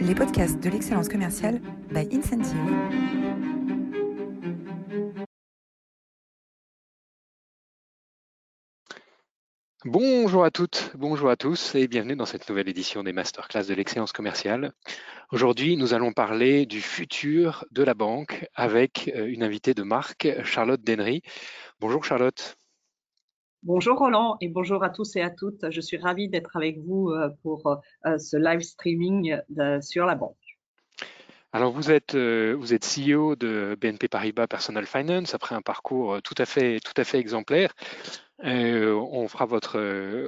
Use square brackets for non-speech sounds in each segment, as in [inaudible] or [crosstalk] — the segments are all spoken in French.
les podcasts de l'excellence commerciale by Incentive. Bonjour à toutes, bonjour à tous et bienvenue dans cette nouvelle édition des masterclass de l'excellence commerciale. Aujourd'hui, nous allons parler du futur de la banque avec euh, une invitée de marque, Charlotte Dennery. Bonjour Charlotte. Bonjour Roland et bonjour à tous et à toutes. Je suis ravie d'être avec vous euh, pour euh, ce live streaming sur la banque. Alors vous êtes, euh, vous êtes CEO de BNP Paribas Personal Finance après un parcours tout à fait, tout à fait exemplaire. On fera votre,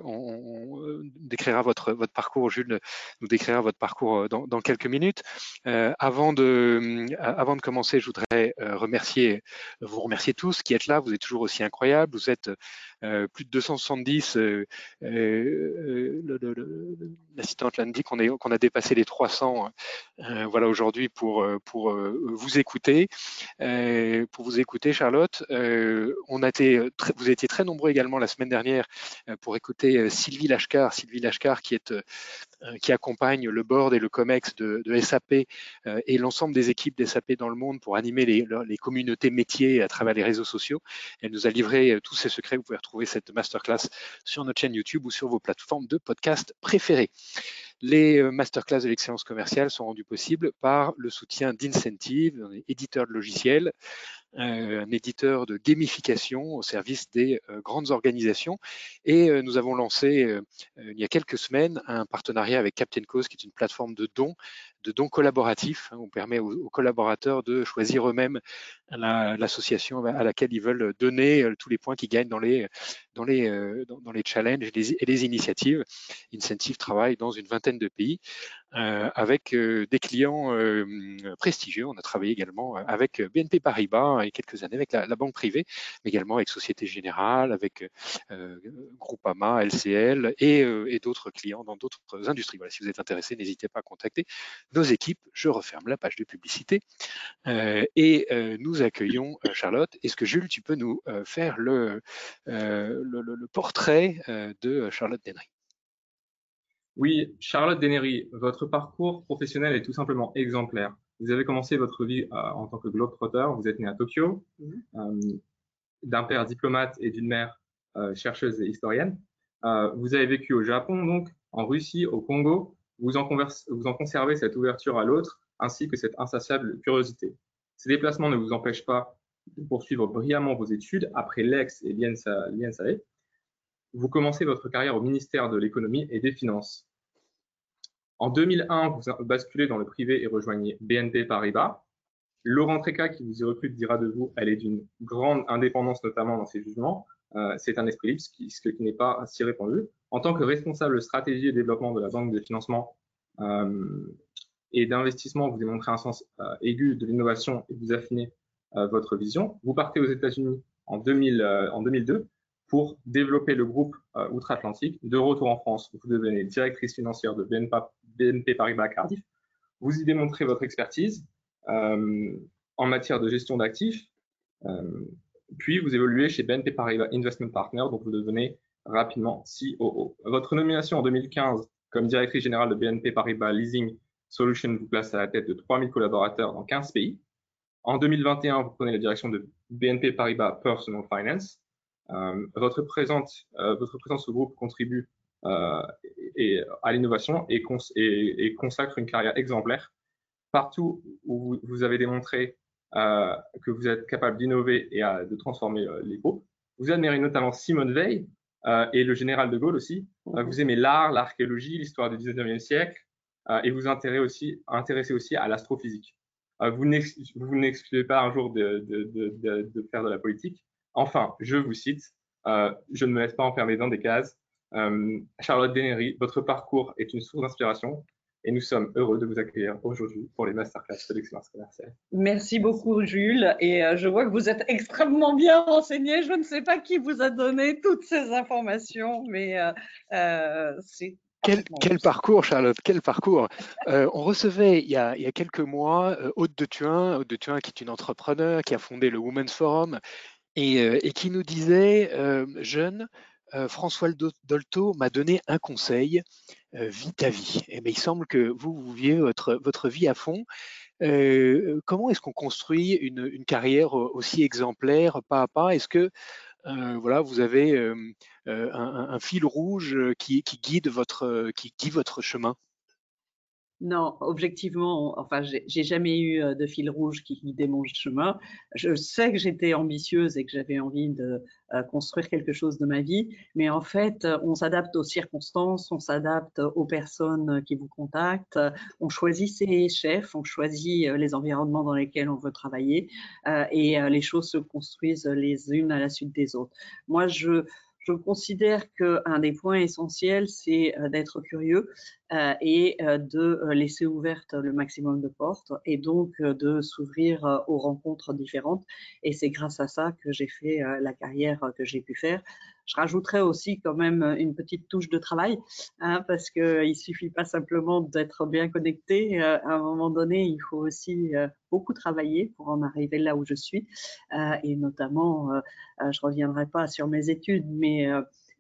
on, décrira votre votre parcours. Jules nous décrira votre parcours dans, quelques minutes. Avant de avant de commencer, je voudrais remercier vous remercier tous qui êtes là. Vous êtes toujours aussi incroyables. Vous êtes plus de 270. L'assistante l'a dit qu'on est qu'on a dépassé les 300. voilà aujourd'hui pour vous écouter, pour vous écouter, Charlotte. on a été vous étiez très nombreux également la semaine dernière euh, pour écouter euh, Sylvie Lachkar, Sylvie Lachkar qui est euh, qui accompagne le board et le COMEX de, SAP et l'ensemble des équipes d'SAP dans le monde pour animer les, les, communautés métiers à travers les réseaux sociaux. Elle nous a livré tous ses secrets. Vous pouvez retrouver cette masterclass sur notre chaîne YouTube ou sur vos plateformes de podcast préférées. Les masterclass de l'excellence commerciale sont rendus possibles par le soutien d'Incentive, éditeur de logiciels, euh, un éditeur de gamification au service des euh, grandes organisations. Et euh, nous avons lancé il y a quelques semaines un partenariat avec Captain Cause, qui est une plateforme de dons de dons collaboratifs. Hein, on permet aux, collaborateurs de choisir eux-mêmes l'association à laquelle ils veulent donner euh, tous les points qu'ils gagnent dans les, dans les, euh, dans, les challenges et les, initiatives. Incentive travaille dans une vingtaine de pays euh, avec des clients prestigieux. On a travaillé également avec BNP Paribas et quelques années avec la, banque privée, mais également avec Société Générale, avec Groupama, LCL et, et d'autres clients dans d'autres industries. Voilà, si vous êtes intéressé, n'hésitez pas à contacter nos équipes. Je referme la page de publicité euh, et euh, nous accueillons euh, Charlotte. Est-ce que Jules, tu peux nous faire le, le, portrait de Charlotte Dennery Oui, Charlotte Dennery, votre parcours professionnel est tout simplement exemplaire. Vous avez commencé votre vie en tant que globetrotter. Vous êtes né à Tokyo, mm-hmm. d'un père diplomate et d'une mère chercheuse et historienne. vous avez vécu au Japon, donc en Russie, au Congo, vous en, vous en conservez cette ouverture à l'autre ainsi que cette insatiable curiosité. Ces déplacements ne vous empêchent pas de poursuivre brillamment vos études après l'EX et l'INSAE. Vous commencez votre carrière au ministère de l'économie et des finances. En 2001, vous basculez dans le privé et rejoignez BNP Paribas. Laurent Treca, qui vous y recrute, dira de vous, elle est d'une grande indépendance, notamment dans ses jugements. Euh, c'est un esprit libre, ce qui, n'est pas si répandu en tant que responsable stratégie et développement de la banque de financement euh, et d'investissement, vous démontrez un sens euh, aigu de l'innovation et vous affinez votre vision. Vous partez aux États-Unis en, 2000, en 2002 pour développer le groupe outre-Atlantique. De retour en France, vous devenez directrice financière de BNP, BNP Paribas Cardiff. Vous y démontrez votre expertise en matière de gestion d'actifs. puis vous évoluez chez BNP Paribas Investment Partner, donc vous devenez rapidement COO. Votre nomination en 2015 comme directrice générale de BNP Paribas Leasing Solutions vous place à la tête de 3000 collaborateurs dans 15 pays. En 2021, vous prenez la direction de BNP Paribas Personal Finance. Euh, votre, présence, euh, votre présence au groupe contribue euh, à l'innovation et, consacre une carrière exemplaire. Partout où vous, avez démontré que vous êtes capable d'innover et de transformer les groupes. Vous admirez notamment Simone Veil, et le général de Gaulle aussi. Vous aimez l'art, l'archéologie, l'histoire du 19e siècle et vous intéressez aussi, aussi à l'astrophysique. vous n'excluez pas un jour de, faire de la politique. Enfin, je vous cite, je ne me laisse pas enfermer dans des cases. Charlotte Dennery, votre parcours est une source d'inspiration et nous sommes heureux de vous accueillir aujourd'hui pour les masterclass de l'excellence commerciale. Merci beaucoup, Jules. Et euh, je vois que vous êtes extrêmement bien renseigné. Je ne sais pas qui vous a donné toutes ces informations, mais euh, euh, c'est quel, quel, parcours, Charlotte, quel parcours. Euh, on recevait il y, a, il y, a, quelques mois euh, Aude de Thuin, Aude de Thuin qui est une entrepreneur qui a fondé le Women's Forum et, et qui nous disait, jeune, François Dolto m'a donné un conseil, vie ta vie. Et il semble que vous, vous vivez votre, votre vie à fond. comment est-ce qu'on construit une, carrière aussi exemplaire pas à pas? Est-ce que voilà, vous avez un, fil rouge qui, qui, guide votre, qui guide votre chemin? Non, objectivement, enfin, j'ai jamais eu euh, de fil rouge qui guidait mon chemin. Je sais que j'étais ambitieuse et que j'avais envie de euh, construire quelque chose de ma vie, mais en fait, on s'adapte aux circonstances, on s'adapte aux personnes qui vous contactent, on choisit ses chefs, on choisit euh, les environnements dans lesquels on veut travailler, et les choses se construisent les unes à la suite des autres. Moi, je je considère qu'un des points essentiels, c'est euh, d'être curieux euh, et euh, de laisser ouvertes le maximum de portes et donc de s'ouvrir aux rencontres différentes. Et c'est grâce à ça que j'ai fait la carrière que j'ai pu faire. Je rajouterais aussi quand même une petite touche de travail, hein, parce qu'il ne suffit pas simplement d'être bien connecté. Euh, à un moment donné, il faut aussi euh, beaucoup travailler pour en arriver là où je suis. Euh, et notamment, je ne reviendrai pas sur mes études, mais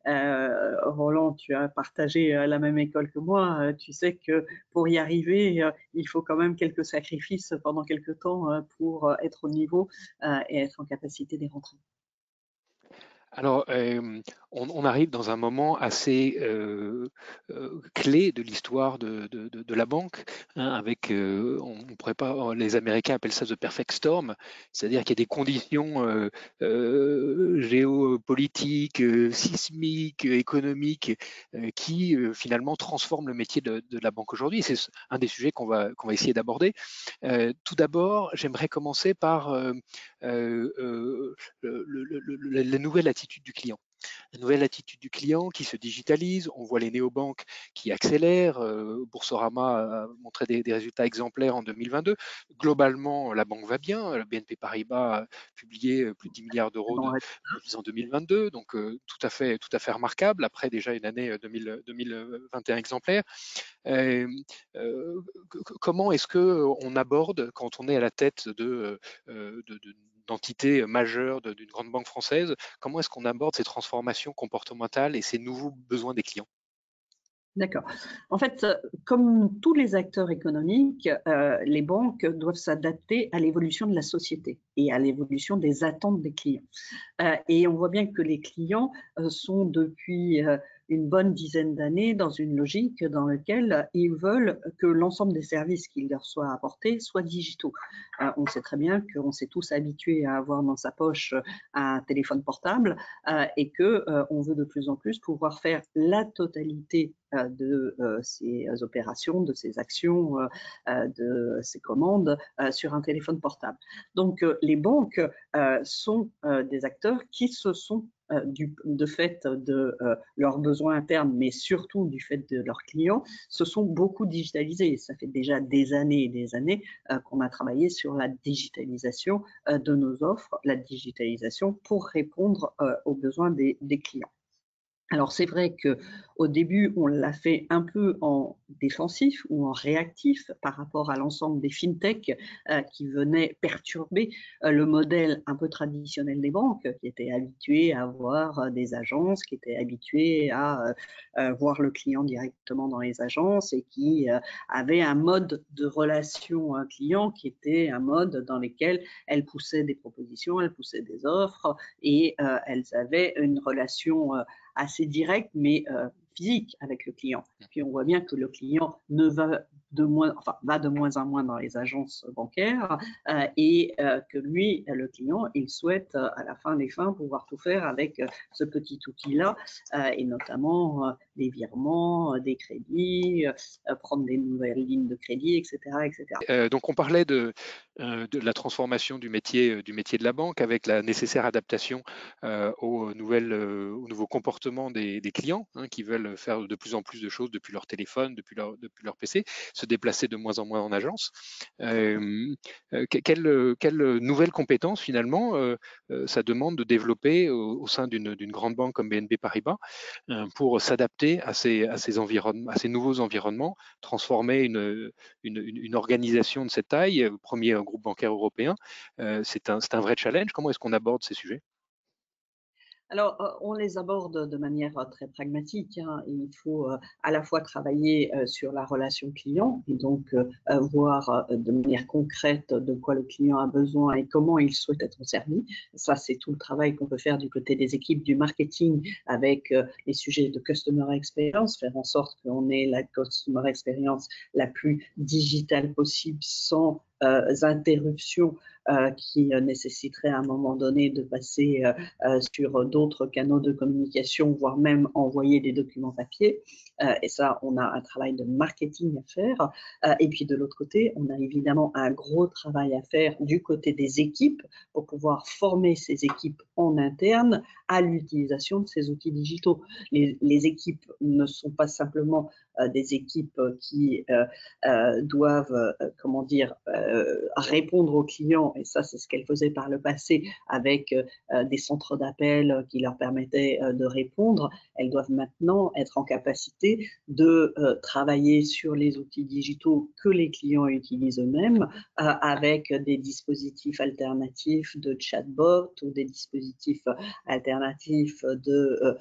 Roland, tu as partagé la même école que moi. tu sais que pour y arriver, il faut quand même quelques sacrifices pendant quelques temps pour être au niveau et être en capacité d'y rentrer. Alors, on, arrive dans un moment assez clé de l'histoire de, la banque, hein, avec, on, oh, les Américains appellent ça the perfect storm, c'est-à-dire qu'il y a des conditions géopolitiques, sismiques, économiques, qui finalement transforment le métier de, la banque aujourd'hui. C'est un des sujets qu'on va essayer d'aborder. tout d'abord, j'aimerais commencer par la nouvelle attitude du client. La nouvelle attitude du client qui se digitalise, on voit les néobanques qui accélèrent, euh, Boursorama a montré des, résultats exemplaires en 2022. Globalement, la banque va bien, le BNP Paribas a publié euh, plus de 10 milliards d'euros en 2022, donc euh, tout, à fait, tout à fait remarquable, après déjà une année 2021 exemplaire. comment est-ce qu'on aborde, quand on est à la tête de, de d'entité majeure d'une grande banque française, comment est-ce qu'on aborde ces transformations comportementales et ces nouveaux besoins des clients? D'accord. En fait, comme tous les acteurs économiques, euh, les banques doivent s'adapter à l'évolution de la société et à l'évolution des attentes des clients. Euh, et on voit bien que les clients euh, sont depuis une bonne dizaine d'années dans une logique dans laquelle ils veulent que l'ensemble des services qui leur soient apportés soient digitaux. Euh, on sait très bien qu'on s'est tous habitués à avoir dans sa poche un téléphone portable euh, et que euh, on veut de plus en plus pouvoir faire la totalité de ces opérations, de ces actions, de ces commandes sur un téléphone portable. Donc les banques sont des acteurs qui se sont euh, du, de fait de euh, leurs besoins internes, mais surtout du fait de leurs clients, se sont beaucoup digitalisés. Ça fait déjà des années et des années euh, qu'on a travaillé sur la digitalisation de nos offres, la digitalisation pour répondre aux besoins des clients. Alors c'est vrai que au début on l'a fait un peu en défensif ou en réactif par rapport à l'ensemble des fintechs euh, qui venaient perturber euh, le modèle un peu traditionnel des banques, qui étaient habitués à avoir euh, des agences, qui étaient habitués à voir le client directement dans les agences et qui avaient un mode de relation client qui était un mode dans lequel elles poussaient des propositions, elles poussaient des offres et elles avaient une relation assez direct, mais euh, physique avec le client. Mmh. Puis on voit bien que le client ne va de moins, enfin, va de moins en moins dans les agences bancaires euh, et euh, que lui, le client, il souhaite à la fin des fins pouvoir tout faire avec ce petit outil-là et notamment des virements, des crédits, prendre des nouvelles lignes de crédit, etc. etc. donc on parlait de, de la transformation du métier, du métier de la banque avec la nécessaire adaptation aux, nouvelles, aux nouveaux comportements des, clients hein, qui veulent faire de plus en plus de choses depuis leur téléphone, depuis leur, depuis leur PC, se déplacer de moins en moins en agence. Euh, euh, quelle, quelle, nouvelle compétence finalement euh, ça demande de développer au, sein d'une grande banque comme BNP Paribas pour s'adapter à ces, à, ces à ces nouveaux environnements, transformer une, une, une organisation de cette taille, premier groupe bancaire européen, c'est un, vrai challenge. Comment est-ce qu'on aborde ces sujets? Alors, euh, on les aborde de manière euh, très pragmatique. Hein. Il faut euh, à la fois travailler sur la relation client et donc voir de manière concrète de quoi le client a besoin et comment il souhaite être servi. Ça, c'est tout le travail qu'on peut faire du côté des équipes du marketing avec les sujets de customer experience, faire en sorte qu'on ait la customer experience la plus digitale possible sans interruptions euh, qui euh, nécessiterait à un moment donné de passer euh, sur d'autres canaux de communication, voire même envoyer des documents papier. et ça, on a un travail de marketing à faire. et puis de l'autre côté, on a évidemment un gros travail à faire du côté des équipes pour pouvoir former ces équipes en interne à l'utilisation de ces outils digitaux. Les, les, équipes ne sont pas simplement des équipes qui doivent, comment dire, répondre aux clients et ça c'est ce qu'elle faisait par le passé avec euh, euh, des centres d'appel qui leur permettaient euh, de répondre, elles doivent maintenant être en capacité de travailler sur les outils digitaux que les clients utilisent eux-mêmes avec des dispositifs alternatifs de chatbot ou des dispositifs alternatifs de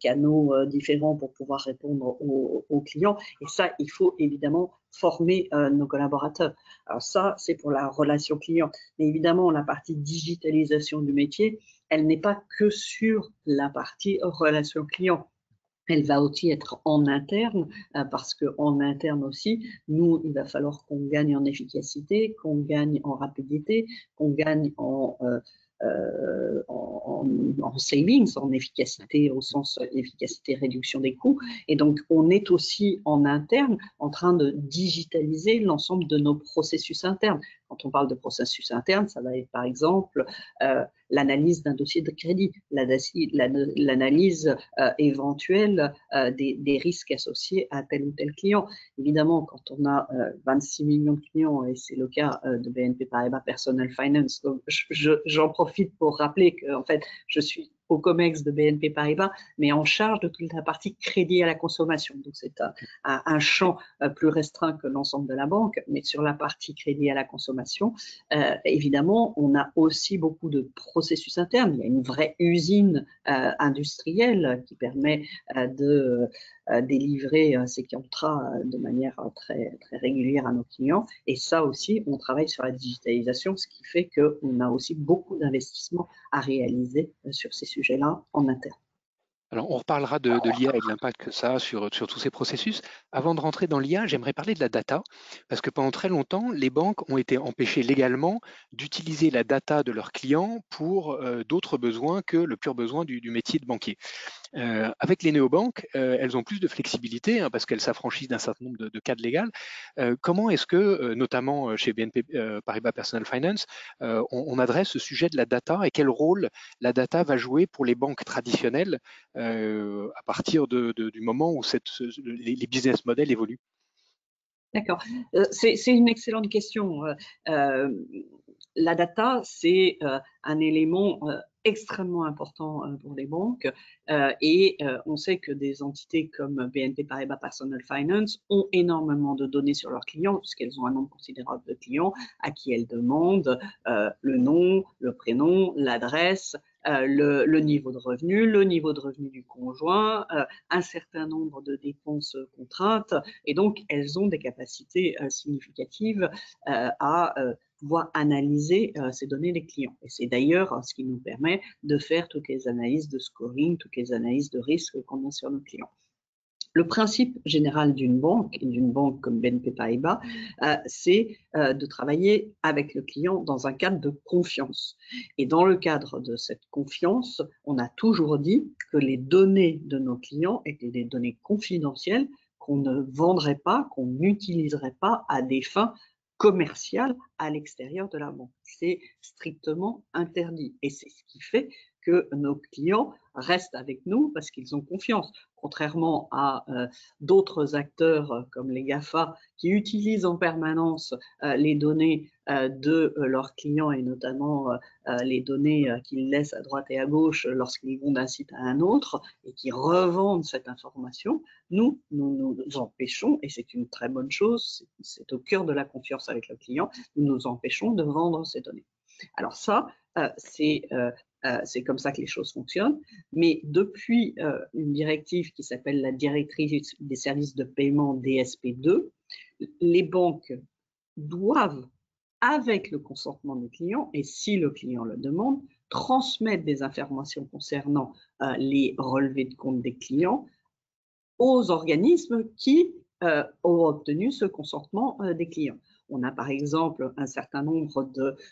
canaux différents pour pouvoir répondre aux clients. Et ça, il faut évidemment former euh, nos collaborateurs. Alors ça, c'est pour la relation client. Mais évidemment, la partie digitalisation du métier, elle n'est pas que sur la partie relation client. Elle va aussi être en interne, euh, parce qu'en interne aussi, nous, il va falloir qu'on gagne en efficacité, qu'on gagne en rapidité, qu'on gagne en euh, euh, en, en, savings, en efficacité au sens efficacité réduction des coûts. Et donc, on est aussi en interne en train de digitaliser l'ensemble de nos processus internes. Quand on parle de processus interne, ça va être par exemple euh, l'analyse d'un dossier de crédit, l'analyse euh, éventuelle euh, des, risques associés à tel ou tel client. Évidemment, quand on a 26 millions de clients, et c'est le cas de BNP Paribas Personal Finance, j'en profite pour rappeler que fait, je suis au COMEX de BNP Paribas, mais en charge de toute la partie crédit à la consommation. Donc c'est un, champ euh, plus restreint que l'ensemble de la banque, mais sur la partie crédit à la consommation, euh, évidemment, on a aussi beaucoup de processus internes. Il y a une vraie usine euh, industrielle qui permet de délivrer ces contrats de manière très, régulière à nos clients. Et ça aussi, on travaille sur la digitalisation, ce qui fait qu'on a aussi beaucoup d'investissements à réaliser sur ces sujets-là en interne. Alors, on reparlera de, l'IA et de l'impact que ça a sur, sur tous ces processus. Avant de rentrer dans l'IA, j'aimerais parler de la data, parce que pendant très longtemps, les banques ont été empêchées légalement d'utiliser la data de leurs clients pour euh, d'autres besoins que le pur besoin du métier de banquier. Euh, avec les néobanques, euh, elles ont plus de flexibilité hein, parce qu'elles s'affranchissent d'un certain nombre de, cadres légaux. Euh, comment est-ce que, notamment chez BNP Paribas Personal Finance, on, adresse ce sujet de la data et quel rôle la data va jouer pour les banques traditionnelles à partir de, du moment où les, les business models évoluent? D'accord. C'est une excellente question. la data, c'est un élément extrêmement important euh, pour les banques euh, et euh, on sait que des entités comme BNP Paribas Personal Finance ont énormément de données sur leurs clients puisqu'elles ont un nombre considérable de clients à qui elles demandent le nom, le prénom, l'adresse, le, le, niveau de revenu, le niveau de revenu du conjoint, un certain nombre de dépenses contraintes, et donc elles ont des capacités significatives à pouvoir analyser euh, ces données des clients. Et c'est d'ailleurs euh, ce qui nous permet de faire toutes les analyses de scoring, toutes les analyses de risque qu'on a sur nos clients. Le principe général d'une banque, et d'une banque comme BNP Paribas, euh, c'est de travailler avec le client dans un cadre de confiance. Et dans le cadre de cette confiance, on a toujours dit que les données de nos clients étaient des données confidentielles qu'on ne vendrait pas, qu'on n'utiliserait pas à des fins commercial à l'extérieur de la banque. C'est strictement interdit. Et c'est ce qui fait que nos clients restent avec nous parce qu'ils ont confiance contrairement à euh, d'autres acteurs euh, comme les GAFA qui utilisent en permanence euh, les données de leurs clients et notamment les données qu'ils laissent à droite et à gauche lorsqu'ils vont d'un site à un autre et qui revendent cette information, nous, nous nous empêchons, et c'est une très bonne chose, c'est au cœur de la confiance avec le client, nous nous empêchons de vendre ces données. Alors ça, c'est c'est comme ça que les choses fonctionnent. Mais depuis une directive qui s'appelle la directrice des services de paiement DSP2, les banques doivent, avec le consentement du client, et si le client le demande, transmettre des informations concernant les relevés de compte des clients aux organismes qui euh, ont obtenu ce consentement euh, des clients. On a par exemple un certain nombre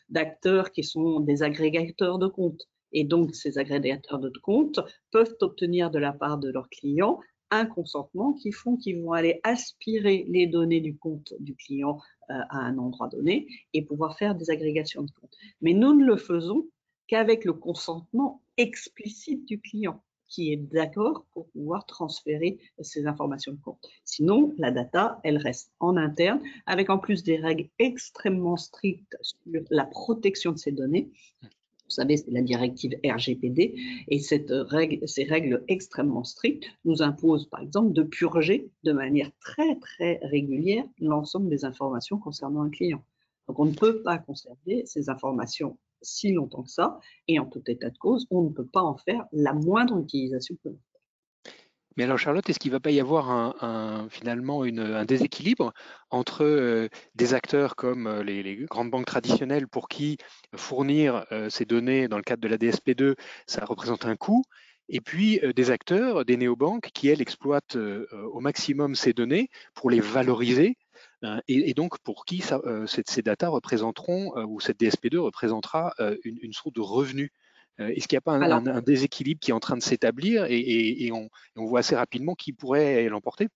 d'acteurs qui sont des agrégateurs de comptes. Et donc, ces agrégateurs de comptes peuvent obtenir de la part de leurs clients un consentement qui font qu'ils vont aller aspirer les données du compte du client euh, à un endroit donné et pouvoir faire des agrégations de comptes. Mais nous ne le faisons qu'avec le consentement explicite du client qui est d'accord pour pouvoir transférer ces informations de compte. Sinon, la data, elle reste en interne, avec en plus des règles extrêmement strictes sur la protection de ces données. Vous savez, c'est la directive RGPD, et ces règles extrêmement strictes nous imposent, par exemple, de purger de manière très, très régulière l'ensemble des informations concernant un client. Donc, on ne peut pas conserver ces informations si longtemps que ça, et en tout état de cause, on ne peut pas en faire la moindre utilisation Mais alors Charlotte, est-ce qu'il ne va pas y avoir finalement un déséquilibre entre euh, des acteurs comme euh, les, grandes banques traditionnelles pour qui fournir euh, ces données dans le cadre de la DSP2, ça représente un coût, et puis des acteurs, des néobanques qui, elles, exploitent au maximum ces données pour les valoriser euh, et, donc pour qui ces data représenteront, ou cette DSP2 représentera une, source de revenus Est-ce qu'il n'y a pas un, déséquilibre qui est en train de s'établir et, on, voit assez rapidement qui pourrait l'emporter?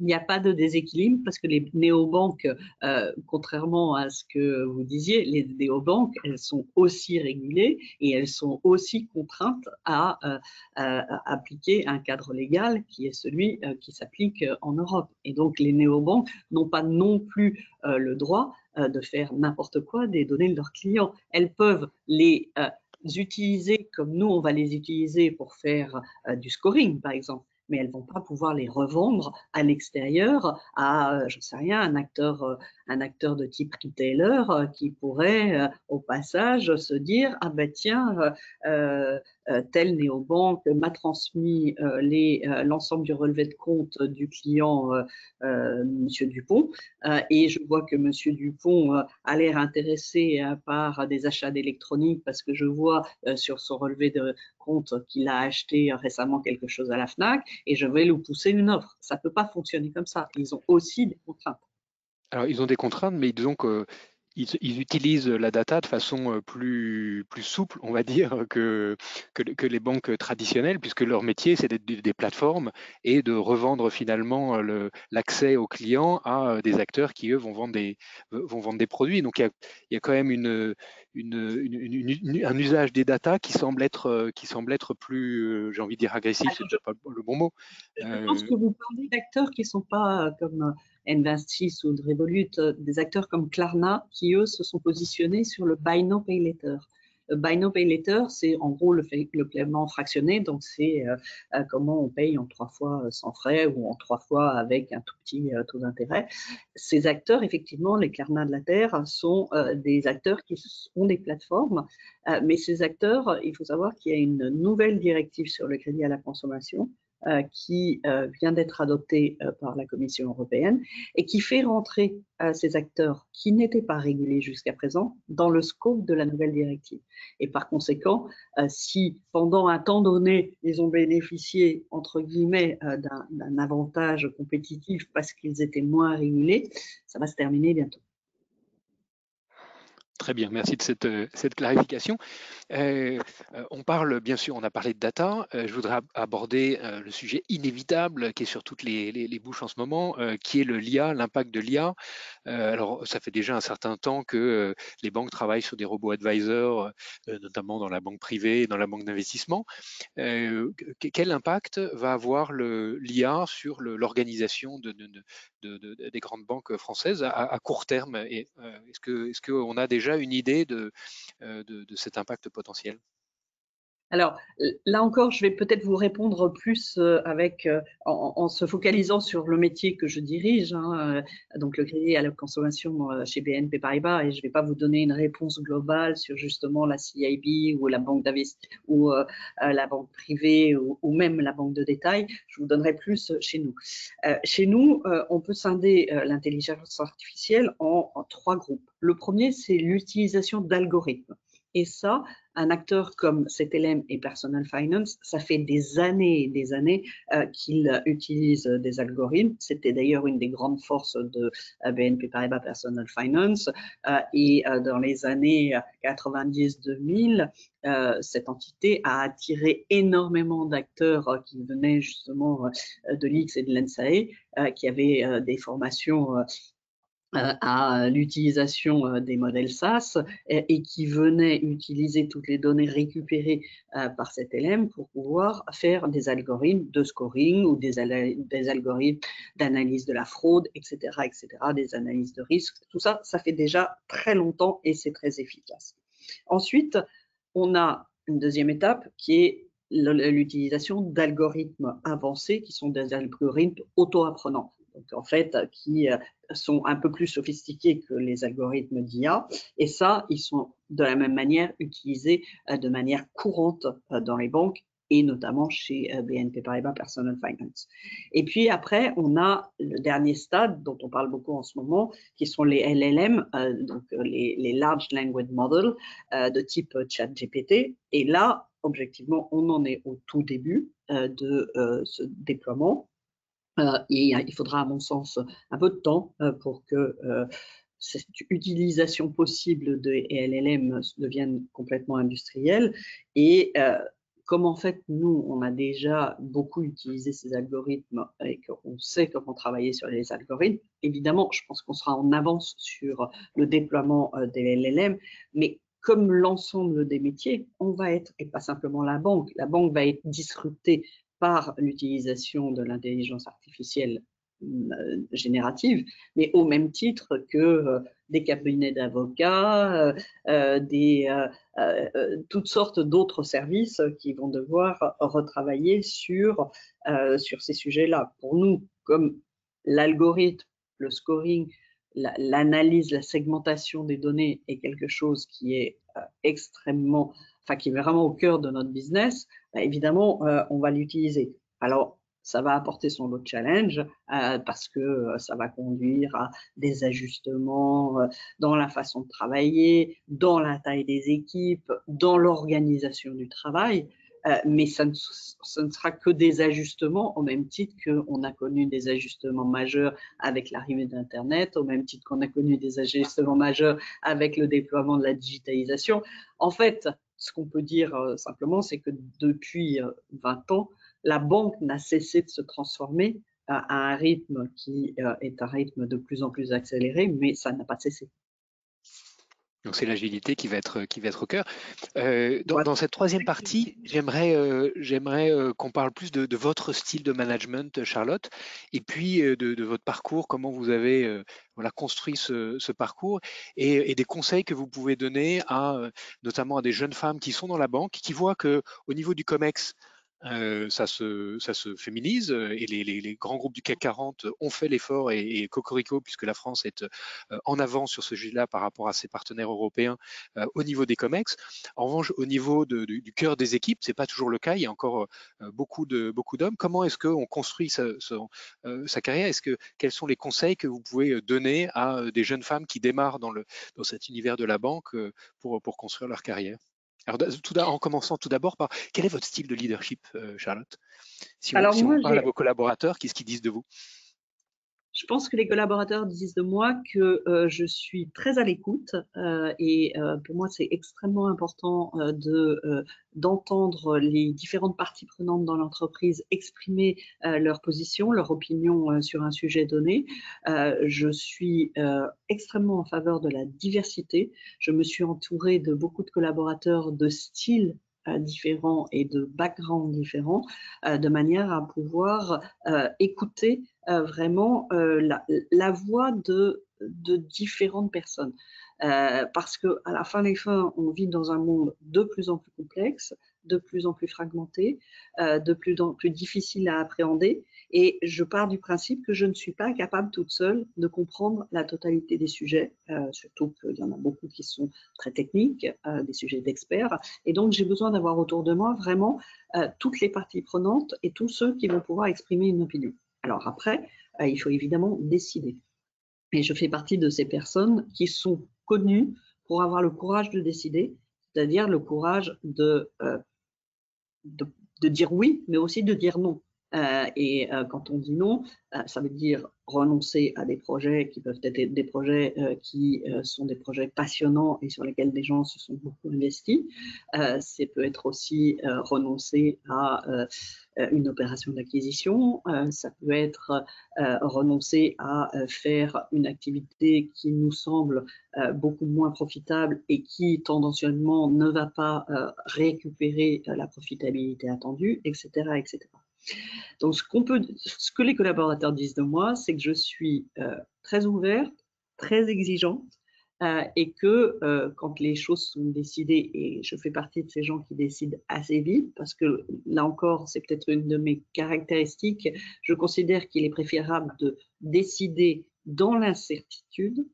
Il n'y a pas de déséquilibre parce que les néobanques, euh, contrairement à ce que vous disiez, les néobanques, elles sont aussi régulées et elles sont aussi contraintes à, euh, appliquer un cadre légal qui est celui euh, qui s'applique en Europe. Et donc les néobanques n'ont pas non plus le droit de faire n'importe quoi des données de leurs clients. Elles peuvent les utiliser comme nous, on va les utiliser pour faire du scoring, par exemple. Mais elles vont pas pouvoir les revendre à l'extérieur à, euh, je sais rien, un acteur, euh, un acteur de type retailer euh, qui pourrait au passage se dire ah ben tiens tel néobanque m'a transmis l'ensemble du relevé de compte du client Monsieur Dupont et je vois que Monsieur Dupont a l'air intéressé par des achats d'électronique parce que je vois sur son relevé de compte qu'il a acheté récemment quelque chose à la Fnac et je vais lui pousser une offre. Ça ne peut pas fonctionner comme ça. Ils ont aussi des contraintes. Alors, ils ont des contraintes, mais ils, utilisent la data de façon euh, plus, souple, on va [laughs] dire, que, les banques traditionnelles, puisque leur métier, c'est d'être des plateformes et de revendre finalement l'accès aux clients à euh, des acteurs qui, eux, vont vendre des, produits. Donc, il y a quand même une, une, un usage des data qui semble être, euh, qui semble être plus, j'ai envie de dire agressif, c'est pas le bon mot. Je pense que vous parlez d'acteurs qui ne sont pas comme N26 ou de Revolut, euh, des acteurs comme Klarna qui, eux, se sont positionnés sur le Buy Now Pay Later. Le Buy Now Pay Later, c'est en gros le, paiement fractionné, donc c'est euh, euh, comment on paye en trois fois sans frais ou en trois fois avec un tout petit taux d'intérêt. Ces acteurs, effectivement, les Klarna de la Terre, sont des acteurs qui ont des plateformes, mais ces acteurs, il faut savoir qu'il y a une nouvelle directive sur le crédit à la consommation. euh, qui euh, vient d'être adopté euh, par la Commission européenne et qui fait rentrer ces acteurs qui n'étaient pas régulés jusqu'à présent dans le scope de la nouvelle directive. Et par conséquent, si pendant un temps donné, ils ont bénéficié, entre guillemets, d'un avantage compétitif parce qu'ils étaient moins régulés, ça va se terminer bientôt. Très bien, merci de cette, euh, clarification. Euh, euh, on parle, bien sûr, on a parlé de data. je voudrais aborder le sujet inévitable qui est sur toutes les, bouches en ce moment, qui est le LIA, l'impact de l'IA. alors, ça fait déjà un certain temps que les banques travaillent sur des robots advisors, notamment dans la banque privée et dans la banque d'investissement. quel impact va avoir l'IA sur l'organisation de, de, des grandes banques françaises à, court terme? Est-ce qu'on a déjà une idée euh, de, de, cet impact potentiel? Alors là encore, je vais peut-être vous répondre plus euh, avec euh, en, se focalisant sur le métier que je dirige, hein, euh, donc le crédit à la consommation chez BNP Paribas, et je ne vais pas vous donner une réponse globale sur justement la CIB ou la banque ou la banque privée ou, même la banque de détail. Je vous donnerai plus chez nous. chez nous, on peut scinder l'intelligence artificielle en trois groupes. Le premier, c'est l'utilisation d'algorithmes. Et ça, un acteur comme CTLM et Personal Finance, ça fait des années et des années euh, qu'il utilise des algorithmes. C'était d'ailleurs une des grandes forces de euh, BNP Paribas Personal Finance. Euh, et dans les années 90-2000, cette entité a attiré énormément d'acteurs qui venaient justement de l'X et de l'NSAE, qui avaient des formations euh, à l'utilisation euh, des modèles SAS et, qui venaient utiliser toutes les données récupérées euh, par cet LM pour pouvoir faire des algorithmes de scoring ou des, des algorithmes d'analyse de la fraude, etc., etc., des analyses de risque. Tout ça, ça fait déjà très longtemps et c'est très efficace. Ensuite, on a une deuxième étape qui est l'utilisation d'algorithmes avancés qui sont des algorithmes auto-apprenants donc en fait, qui euh, sont un peu plus sophistiqués que les algorithmes d'IA. Et ça, ils sont de la même manière utilisés euh, de manière courante euh, dans les banques et notamment chez BNP Paribas Personal Finance. Et puis après, on a le dernier stade dont on parle beaucoup en ce moment, qui sont les LLM, donc les, Large Language Models de type ChatGPT. Et là, objectivement, on en est au tout début de ce déploiement. Euh, et il faudra, à mon sens, un peu de temps euh, pour que euh, cette utilisation possible de LLM devienne complètement industrielle. Et comme en fait, nous, on a déjà beaucoup utilisé ces algorithmes et qu'on sait comment travailler sur les algorithmes, évidemment, je pense qu'on sera en avance sur le déploiement des LLM, mais comme l'ensemble des métiers, on va être, et pas simplement la banque, la banque va être disruptée par l'utilisation de l'intelligence artificielle euh, générative, mais au même titre que euh, des cabinets d'avocats, euh, toutes sortes d'autres services qui vont devoir retravailler sur sur ces sujets-là. Pour nous, comme l'algorithme, le scoring, l'analyse, la, segmentation des données est quelque chose qui est extrêmement, enfin qui est vraiment au cœur de notre business. Bah, évidemment, euh, on va l'utiliser. Alors, ça va apporter son lot de challenge euh, parce que euh, ça va conduire à des ajustements dans la façon de travailler, dans la taille des équipes, dans l'organisation du travail. mais ça ne, sera que des ajustements au même titre qu'on a connu des ajustements majeurs avec l'arrivée d'Internet, au même titre qu'on a connu des ajustements majeurs avec le déploiement de la digitalisation. En fait, ce qu'on peut dire euh, simplement, c'est que depuis 20 euh, ans, la banque n'a cessé de se transformer à un rythme qui euh, est un rythme de plus en plus accéléré, mais ça n'a pas cessé. Donc c'est l'agilité qui va être qui va être au cœur. Euh, dans, cette troisième partie, j'aimerais euh, j'aimerais euh, qu'on parle plus de, votre style de management, Charlotte, et puis de, votre parcours, comment vous avez voilà construit ce, parcours, et, et, des conseils que vous pouvez donner à notamment à des jeunes femmes qui sont dans la banque, qui voient que au niveau du Comex, euh, ça, se, ça se féminise euh, et les, les, les, grands groupes du CAC 40 ont fait l'effort et, et, Cocorico, puisque la France est euh, en avant sur ce sujet-là par rapport à ses partenaires européens au niveau des COMEX. En revanche, au niveau de, du, du, cœur des équipes, c'est pas toujours le cas. Il y a encore beaucoup de beaucoup d'hommes. Comment est-ce qu'on construit sa, sa, carrière? Est-ce que quels sont les conseils que vous pouvez donner à des jeunes femmes qui démarrent dans, le, dans cet univers de la banque pour, pour construire leur carrière? Alors, tout en commençant tout d'abord par quel est votre style de leadership, euh, Charlotte? Si on, si on parle à vos collaborateurs, qu'est-ce qu'ils disent de vous? Je pense que les collaborateurs disent de moi que euh, je suis très à l'écoute euh, et euh, pour moi c'est extrêmement important de d'entendre les différentes parties prenantes dans l'entreprise exprimer leur position, leur opinion sur un sujet donné. je suis extrêmement en faveur de la diversité. Je me suis entourée de beaucoup de collaborateurs de styles différents et de backgrounds différents, de manière à pouvoir écouter euh, vraiment euh, la, voix de, de différentes personnes. Euh, parce que à la fin des fins, on vit dans un monde de plus en plus complexe, de plus en plus fragmenté, de plus en plus difficile à appréhender. Et je pars du principe que je ne suis pas capable toute seule de comprendre la totalité des sujets, surtout qu'il y en a beaucoup qui sont très techniques, des sujets d'experts. Et donc, j'ai besoin d'avoir autour de moi vraiment toutes les parties prenantes et tous ceux qui vont pouvoir exprimer une opinion. Alors après, il faut évidemment décider. Et je fais partie de ces personnes qui sont connues pour avoir le courage de décider, c'est-à-dire le courage de, euh, de, dire oui, mais aussi de dire non. Euh, et euh, quand on dit non, ça veut dire renoncer à des projets qui peuvent être des projets euh, qui euh, sont des projets passionnants et sur lesquels des gens se sont beaucoup investis. Euh, ça peut être aussi renoncer à une opération d'acquisition. ça peut être renoncer à faire une activité qui nous semble beaucoup moins profitable et qui tendanciellement ne va pas récupérer la profitabilité attendue, etc., etc. Donc, ce, que les collaborateurs disent de moi, c'est que je suis euh, très ouverte, très exigeante, euh, et que euh, quand les choses sont décidées, et je fais partie de ces gens qui décident assez vite, parce que là encore, c'est peut-être une de mes caractéristiques, je considère qu'il est préférable de décider dans l'incertitude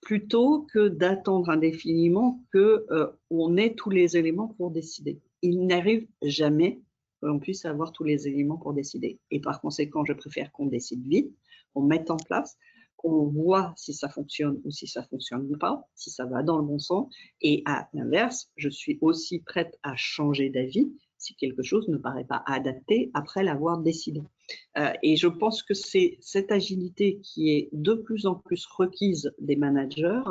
plutôt que d'attendre indéfiniment qu'on ait tous les éléments pour décider. Il n'arrive jamais qu'on puisse avoir tous les éléments pour décider. Et par conséquent, je préfère qu'on décide vite, qu'on mette en place, qu'on voit si ça fonctionne ou si ça fonctionne pas, si ça va dans le bon sens. Et à l'inverse, je suis aussi prête à changer d'avis si quelque chose ne paraît pas adapté après l'avoir décidé. Euh, et je pense que c'est cette agilité qui est de plus en plus requise des managers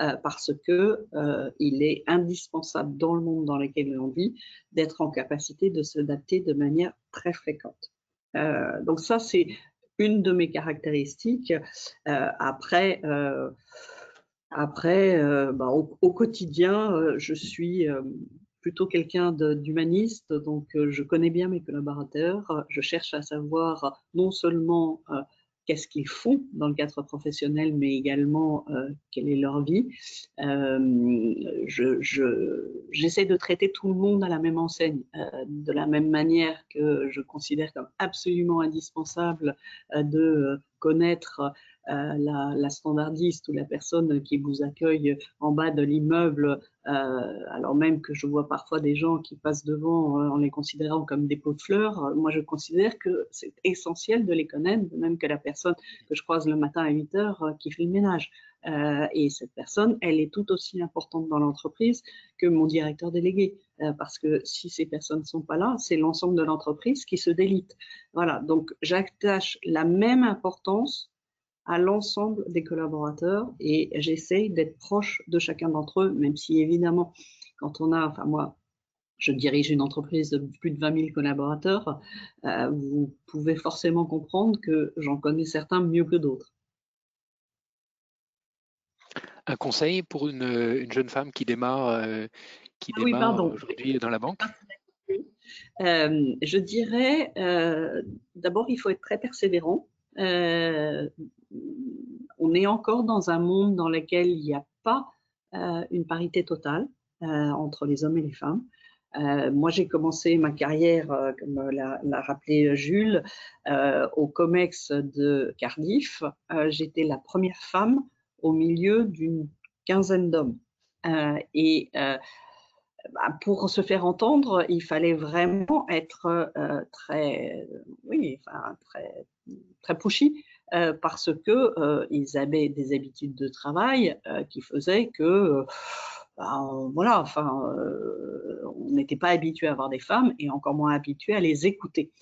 euh, parce que euh, il est indispensable dans le monde dans lequel on vit d'être en capacité de s'adapter de manière très fréquente. donc ça, c'est une de mes caractéristiques. après, après bah, au, quotidien, je suis plutôt quelqu'un d'humaniste, donc euh, je connais bien mes collaborateurs, je cherche à savoir non seulement euh, qu'est-ce qu'ils font dans le cadre professionnel, mais également euh, quelle est leur vie. J'essaie de traiter tout le monde à la même enseigne, de la même manière que je considère comme absolument indispensable de connaître euh, la, standardiste ou la personne qui vous accueille en bas de l'immeuble, euh, alors même que je vois parfois des gens qui passent devant euh, en les considérant comme des pots de fleurs, moi je considère que c'est essentiel de les connaître, même que la personne que je croise le matin à 8 heures qui fait le ménage. et cette personne, elle est tout aussi importante dans l'entreprise que mon directeur délégué, parce que si ces personnes ne sont pas là, c'est l'ensemble de l'entreprise qui se délite. Voilà, donc j'attache la même importance à l'ensemble des collaborateurs et j'essaye d'être proche de chacun d'entre eux, même si évidemment, quand on a, enfin moi, je dirige une entreprise de plus de 20 000 collaborateurs, euh, vous pouvez forcément comprendre que j'en connais certains mieux que d'autres. Un conseil pour une, jeune femme qui démarre, euh, qui ah démarre aujourd'hui dans la banque? Euh, Je dirais, d'abord, il faut être très persévérant. Euh, on est encore dans un monde dans lequel il n'y a pas euh, une parité totale euh, entre les hommes et les femmes. moi, j'ai commencé ma carrière, comme l'a rappelé Jules, au COMEX de Cardiff. J'étais la première femme au milieu d'une quinzaine d'hommes. et bah, pour se faire entendre, il fallait vraiment être très, oui, enfin, très très pushy euh, parce que euh, ils avaient des habitudes de travail euh, qui faisaient que bah, voilà, enfin, on n'était pas habitué à avoir des femmes et encore moins habitué à les écouter.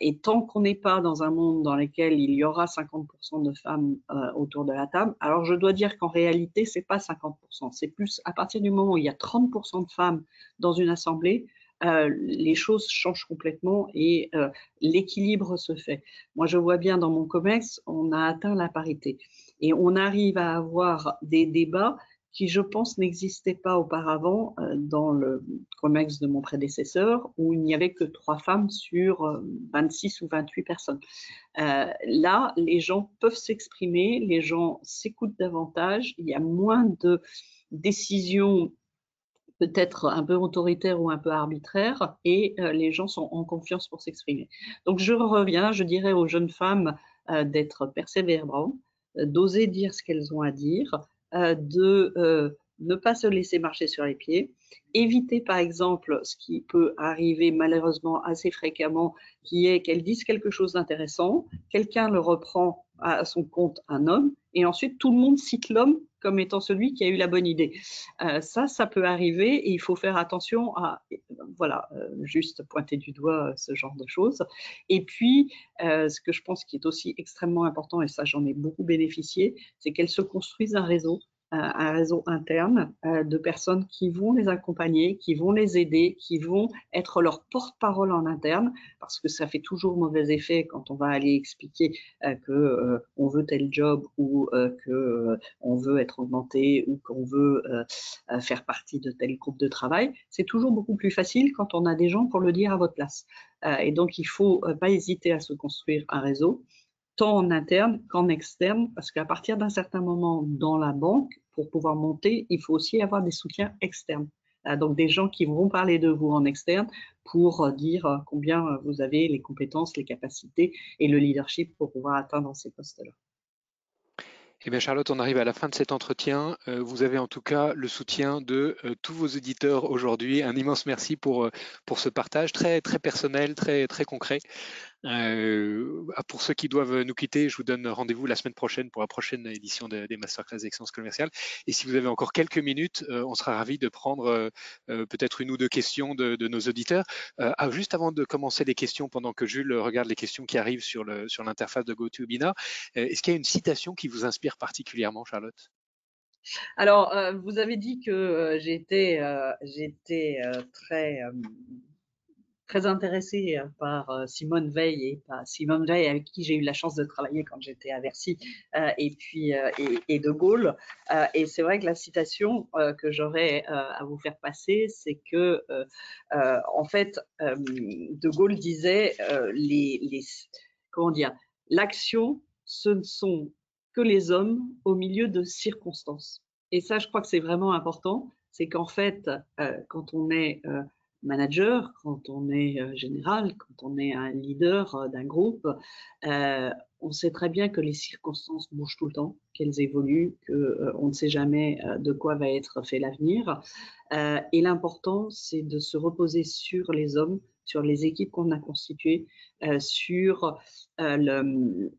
et tant qu'on n'est pas dans un monde dans lequel il y aura 50% de femmes autour de la table, alors je dois dire qu'en réalité, c'est pas 50%, c'est plus à partir du moment où il y a 30% de femmes dans une assemblée, euh, les choses changent complètement et euh, l'équilibre se fait. Moi, je vois bien dans mon COMEX, on a atteint la parité et on arrive à avoir des débats qui, je pense, n'existaient pas auparavant euh, dans le COMEX de mon prédécesseur, où il n'y avait que trois femmes sur 26 ou 28 personnes. là, les gens peuvent s'exprimer, les gens s'écoutent davantage, il y a moins de décisions peut-être un peu autoritaire ou un peu arbitraire, et les gens sont en confiance pour s'exprimer. Donc je reviens, je dirais aux jeunes femmes d'être persévérantes, d'oser dire ce qu'elles ont à dire, de ne pas se laisser marcher sur les pieds, éviter par exemple ce qui peut arriver malheureusement assez fréquemment, qui est qu'elles disent quelque chose d'intéressant, quelqu'un le reprend à son compte, un homme, et ensuite tout le monde cite l'homme comme étant celui qui a eu la bonne idée. Euh, ça, ça peut arriver et il faut faire attention à, voilà, euh, juste pointer du doigt ce genre de choses. Et puis, euh, ce que je pense qui est aussi extrêmement important, et ça j'en ai beaucoup bénéficié, c'est qu'elles se construisent un réseau un réseau interne euh, de personnes qui vont les accompagner, qui vont les aider, qui vont être leur porte-parole en interne, parce que ça fait toujours mauvais effet quand on va aller expliquer euh, que euh, on veut tel job ou que on veut être augmenté ou qu'on veut faire partie de tel groupe de travail. C'est toujours beaucoup plus facile quand on a des gens pour le dire à votre place. et donc il faut pas hésiter à se construire un réseau tant en interne qu'en externe, parce qu'à partir d'un certain moment dans la banque, pour pouvoir monter, il faut aussi avoir des soutiens externes. Euh, donc des gens qui vont parler de vous en externe pour euh, dire euh, combien vous avez les compétences, les capacités et le leadership pour pouvoir atteindre ces postes-là. Eh bien Charlotte, on arrive à la fin de cet entretien. vous avez en tout cas le soutien de tous vos éditeurs aujourd'hui. Un immense merci pour, pour ce partage très, très personnel, très, très concret. Euh, pour ceux qui doivent nous quitter, je vous donne rendez-vous la semaine prochaine pour la prochaine édition des Masterclass d'excellence commerciale. Et si vous avez encore quelques minutes, euh, on sera ravi de prendre euh, peut-être une ou deux questions de, nos auditeurs. Ah, juste avant de commencer les questions, pendant que Jules regarde les questions qui arrivent sur l'interface de GoToWebinar, est-ce qu'il y a une citation qui vous inspire particulièrement, Charlotte? Alors, vous avez dit que j'étais très très intéressée euh, par euh, Simone Veil et par Simone Veil avec qui j'ai eu la chance de travailler quand j'étais à Bercy euh, et puis et, De Gaulle. et c'est vrai que la citation que j'aurais à vous faire passer, c'est que en fait De Gaulle disait les, les comment dire l'action ce ne sont que les hommes au milieu de circonstances. Et ça, je crois que c'est vraiment important. C'est qu'en fait, quand on est manager, quand on est euh, général, quand on est un leader euh, d'un groupe, euh, on sait très bien que les circonstances bougent tout le temps, qu'elles évoluent, qu'on ne sait jamais de quoi va être fait l'avenir. et l'important, c'est de se reposer sur les hommes, sur les équipes qu'on a constituées, sur le,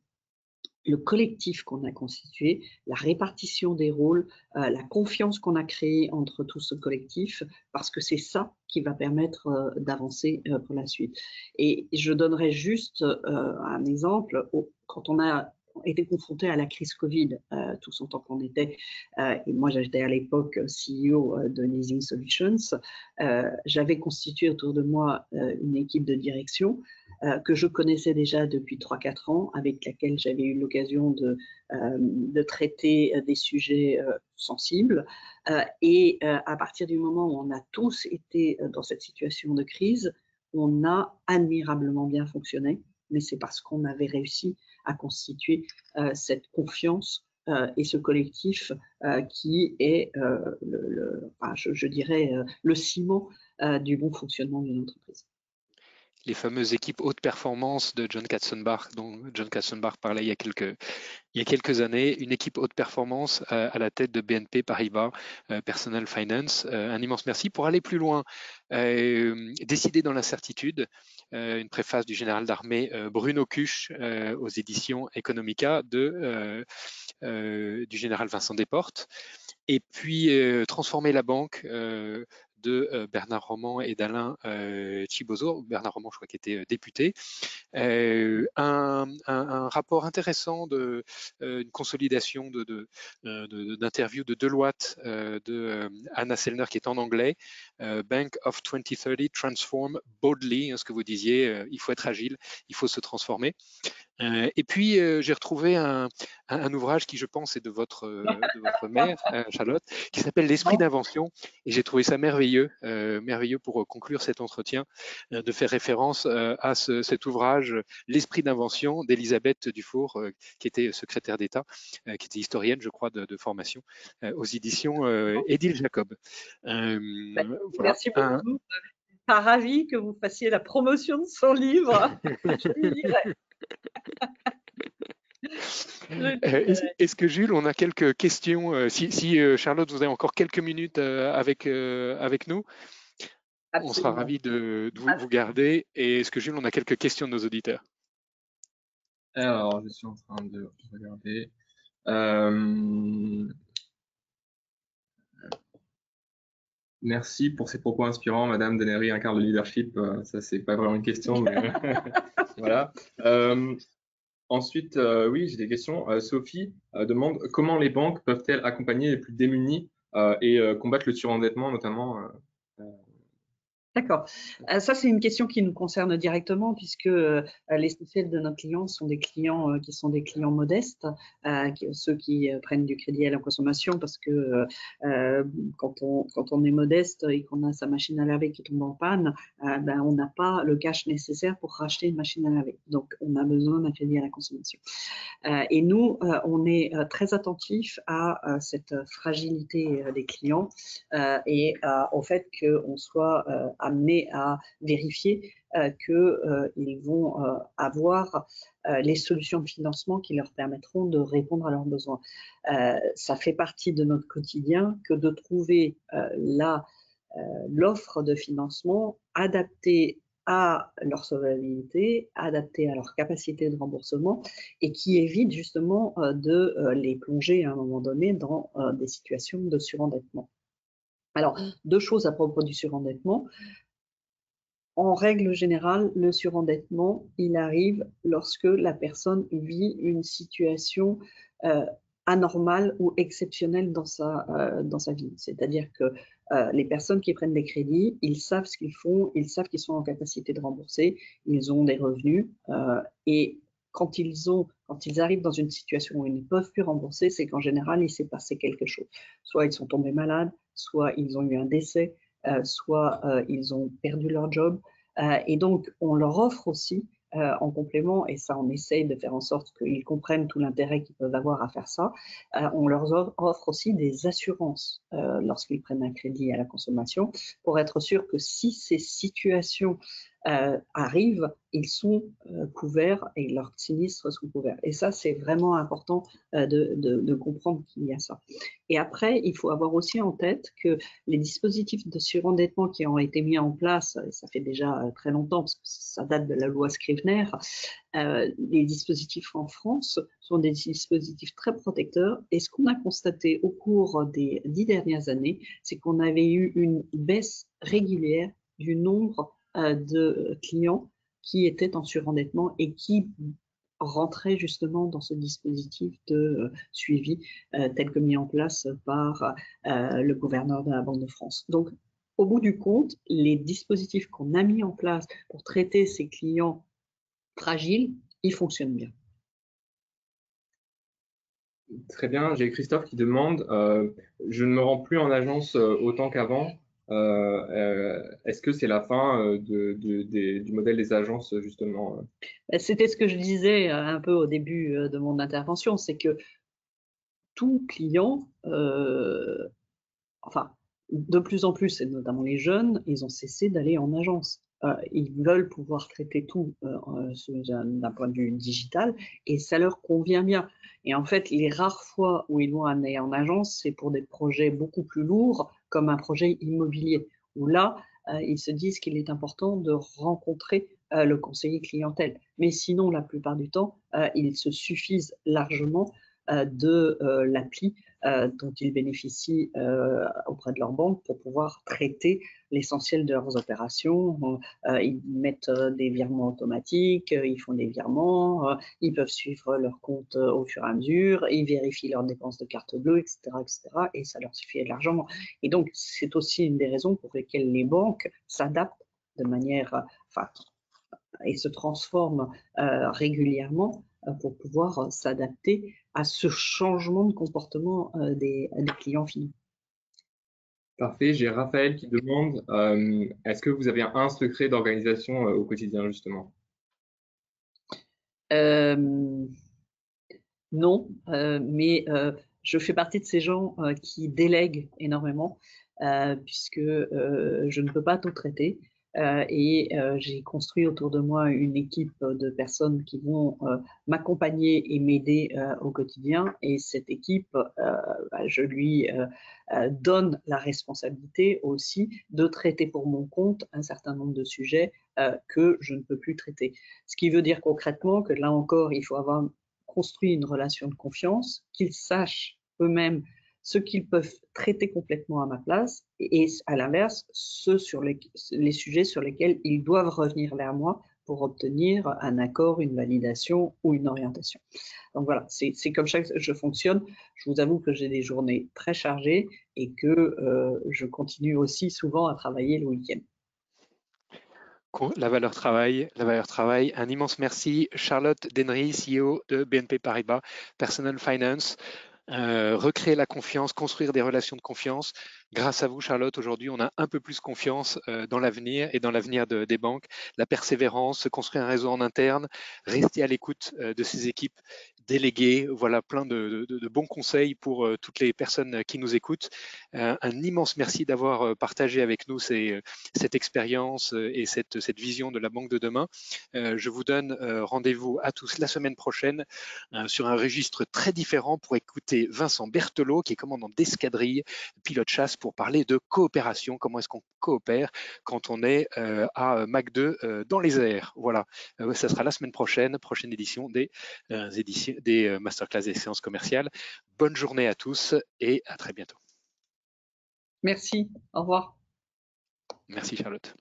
le collectif qu'on a constitué, la répartition des rôles, euh, la confiance qu'on a créée entre tout ce collectif, parce que c'est ça qui va permettre euh, d'avancer euh, pour la suite. Et je donnerai juste un exemple. Quand on a été confronté à la crise Covid, tous en tant qu'on était, et moi j'étais à l'époque CEO de Leasing Solutions, j'avais constitué autour de moi une équipe de direction euh, que je connaissais déjà depuis 3-4 ans, avec laquelle j'avais eu l'occasion de, euh, traiter euh, des sujets sensibles. et à partir du moment où on a tous été dans cette situation de crise, on a admirablement bien fonctionné, mais c'est parce qu'on avait réussi à constituer cette confiance et ce collectif qui est, le, je, je, dirais, le ciment du bon fonctionnement d'une entreprise les fameuses équipes haute performance de John Katzenbach, dont John Katzenbach parlait il y a quelques, années, une équipe haute performance euh, à la tête de BNP Paribas euh, Personal Finance. Euh, un immense merci. Pour aller plus loin, Décider dans l'incertitude, une préface du général d'armée Bruno Cuche aux éditions Economica de, du général Vincent Desportes. Et puis Transformer la banque de euh, Bernard Roman et d'Alain euh, Chibozo, Bernard Roman, je crois, qui était euh, député. Un, rapport intéressant de une consolidation de, d'interviews de, Deloitte de Anna Sellner qui est en anglais. Bank of 2030 Transform Boldly, hein, ce que vous disiez, il faut être agile, il faut se transformer. et puis j'ai retrouvé un, un, ouvrage qui, je pense, est de votre, de votre mère, Charlotte, qui s'appelle L'esprit d'invention. Et j'ai trouvé ça merveilleux, merveilleux pour conclure cet entretien, de faire référence à cet ouvrage, L'esprit d'invention d'Elisabeth Dufour, qui était secrétaire d'État, qui était historienne, je crois, de, formation, aux éditions Édile Jacob. Ben, merci beaucoup pas ravi que vous fassiez la promotion de son livre. [laughs] Euh, est-ce que Jules, on a quelques questions euh, Si, euh, Charlotte, vous avez encore quelques minutes avec, avec nous, on sera ravi de, vous, vous, garder. Et est-ce que Jules, on a quelques questions de nos auditeurs? Alors, je suis en train de regarder. Merci pour ces propos inspirants. Madame Denery incarne le leadership. Euh, ça, c'est pas vraiment une question, mais [laughs] voilà. Euh, ensuite, euh, oui, j'ai des questions. Sophie demande comment les banques peuvent-elles accompagner les plus démunis et combattre le surendettement, notamment D'accord. Euh, ça, c'est une question qui nous concerne directement puisque euh, l'essentiel de nos clients sont des clients euh, qui sont des clients modestes, ceux qui prennent du crédit à la consommation parce que quand, on, quand on est modeste et qu'on a sa machine à laver qui tombe en panne, ben, on n'a pas le cash nécessaire pour racheter une machine à laver. Donc, on a besoin d'un crédit à la consommation. et nous, on est très attentif à cette fragilité des clients et au fait qu'on soit amenés à vérifier euh, qu'ils euh, vont euh, avoir les solutions de financement qui leur permettront de répondre à leurs besoins. ça fait partie de notre quotidien que de trouver l'offre de financement adaptée à leur solvabilité, adaptée à leur capacité de remboursement et qui évite justement de les plonger à un moment donné dans des situations de surendettement. Alors, deux choses à propos du surendettement en règle générale, le surendettement, il arrive lorsque la personne vit une situation euh, anormale ou exceptionnelle dans sa, euh, dans sa vie. C'est-à-dire que euh, les personnes qui prennent des crédits, ils savent ce qu'ils font, ils savent qu'ils sont en capacité de rembourser, ils ont des revenus et quand ils, ont, quand ils arrivent dans une situation où ils ne peuvent plus rembourser, c'est qu'en général, il s'est passé quelque chose. Soit ils sont tombés malades, soit ils ont eu un décès, euh, soit euh, ils ont perdu leur job. Euh, et donc, on leur offre aussi en complément, et ça on essaye de faire en sorte qu'ils comprennent tout l'intérêt qu'ils peuvent avoir à faire ça, on leur offre aussi des assurances lorsqu'ils prennent un crédit à la consommation pour être sûr que si ces situations euh, arrivent, ils sont euh, couverts et leurs sinistres sont couverts. Et ça, c'est vraiment important euh, de, comprendre qu'il y a ça. Et après, il faut avoir aussi en tête que les dispositifs de surendettement qui ont été mis en place, ça fait déjà très longtemps, parce que ça date de la loi Scrivener, les dispositifs en France sont des dispositifs très protecteurs. Et ce qu'on a constaté au cours des dix dernières années, c'est qu'on avait eu une baisse régulière du nombre de clients qui étaient en surendettement et qui rentraient justement dans ce dispositif de euh, suivi euh, tel que mis en place par le gouverneur de la Banque de France. Donc, au bout du compte, les dispositifs qu'on a mis en place pour traiter ces clients fragiles, ils fonctionnent bien. Très bien, j'ai Christophe qui demande, je ne me rends plus en agence autant qu'avant, euh, euh, est-ce que c'est la fin euh, du modèle des agences, justement bah, C'était ce que je disais un peu au début de mon intervention, c'est que tout client, enfin, de plus en plus, et notamment les jeunes, ils ont cessé d'aller en agence. ils veulent pouvoir traiter tout d'un point de vue digital et ça leur convient bien. Et en fait, les rares fois où ils vont aller en agence, c'est pour des projets beaucoup plus lourds comme un projet immobilier, où là, euh, ils se disent qu'il est important de rencontrer euh, le conseiller clientèle. Mais sinon, la plupart du temps, euh, ils se suffisent largement de l'appli euh, dont ils bénéficient euh, auprès de leur banque pour pouvoir traiter l'essentiel de leurs opérations. Euh, ils mettent des virements automatiques, ils font des virements, ils peuvent suivre leur compte au fur et à mesure, ils vérifient leurs dépenses de carte bleue, etc., etc., et ça leur suffit largement. Et donc, c'est aussi une des raisons pour lesquelles les banques s'adaptent de manière, et se transforment régulièrement pour pouvoir s'adapter à ce changement de comportement des, des clients finaux. Parfait. J'ai Raphaël qui demande est-ce que vous avez un secret d'organisation au quotidien, justement? Non, mais je fais partie de ces gens qui délèguent énormément, puisque je ne peux pas tout traiter. Euh, et euh, j'ai construit autour de moi une équipe de personnes qui vont euh, m'accompagner et m'aider au quotidien. Et cette équipe, bah, je lui donne la responsabilité aussi de traiter pour mon compte un certain nombre de sujets que je ne peux plus traiter. Ce qui veut dire concrètement que là encore, il faut avoir construit une relation de confiance, qu'ils sachent eux-mêmes ce qu'ils peuvent traiter complètement à ma place et, à l'inverse, ceux sur les, les, sujets sur lesquels ils doivent revenir vers moi pour obtenir un accord, une validation ou une orientation. Donc voilà, c'est comme ça que je fonctionne. Je vous avoue que j'ai des journées très chargées et que euh, je continue aussi souvent à travailler le week-end. La valeur travail, la valeur travail. Un immense merci, Charlotte Denry, CEO de BNP Paribas Personal Finance. Euh, recréer la confiance, construire des relations de confiance. Grâce à vous, Charlotte, aujourd'hui, on a un peu plus confiance euh, dans l'avenir et dans l'avenir des banques. La persévérance, se construire un réseau en interne, rester à l'écoute euh, de ces équipes déléguées. Voilà, plein de, bons conseils pour toutes les personnes qui nous écoutent. un immense merci d'avoir partagé avec nous cette expérience et cette, cette, vision de la banque de demain. je vous donne rendez-vous à tous la semaine prochaine sur un registre très différent pour écouter Vincent Berthelot, qui est commandant d'escadrille, pilote chasse, pour parler de coopération. Comment est-ce qu'on coopère quand on est euh, à Mac 2 euh, dans les airs? Voilà, euh, ça sera la semaine prochaine, prochaine édition des, éditions, des masterclass des séances commerciales. Bonne journée à tous et à très bientôt. Merci, au revoir. Merci Charlotte.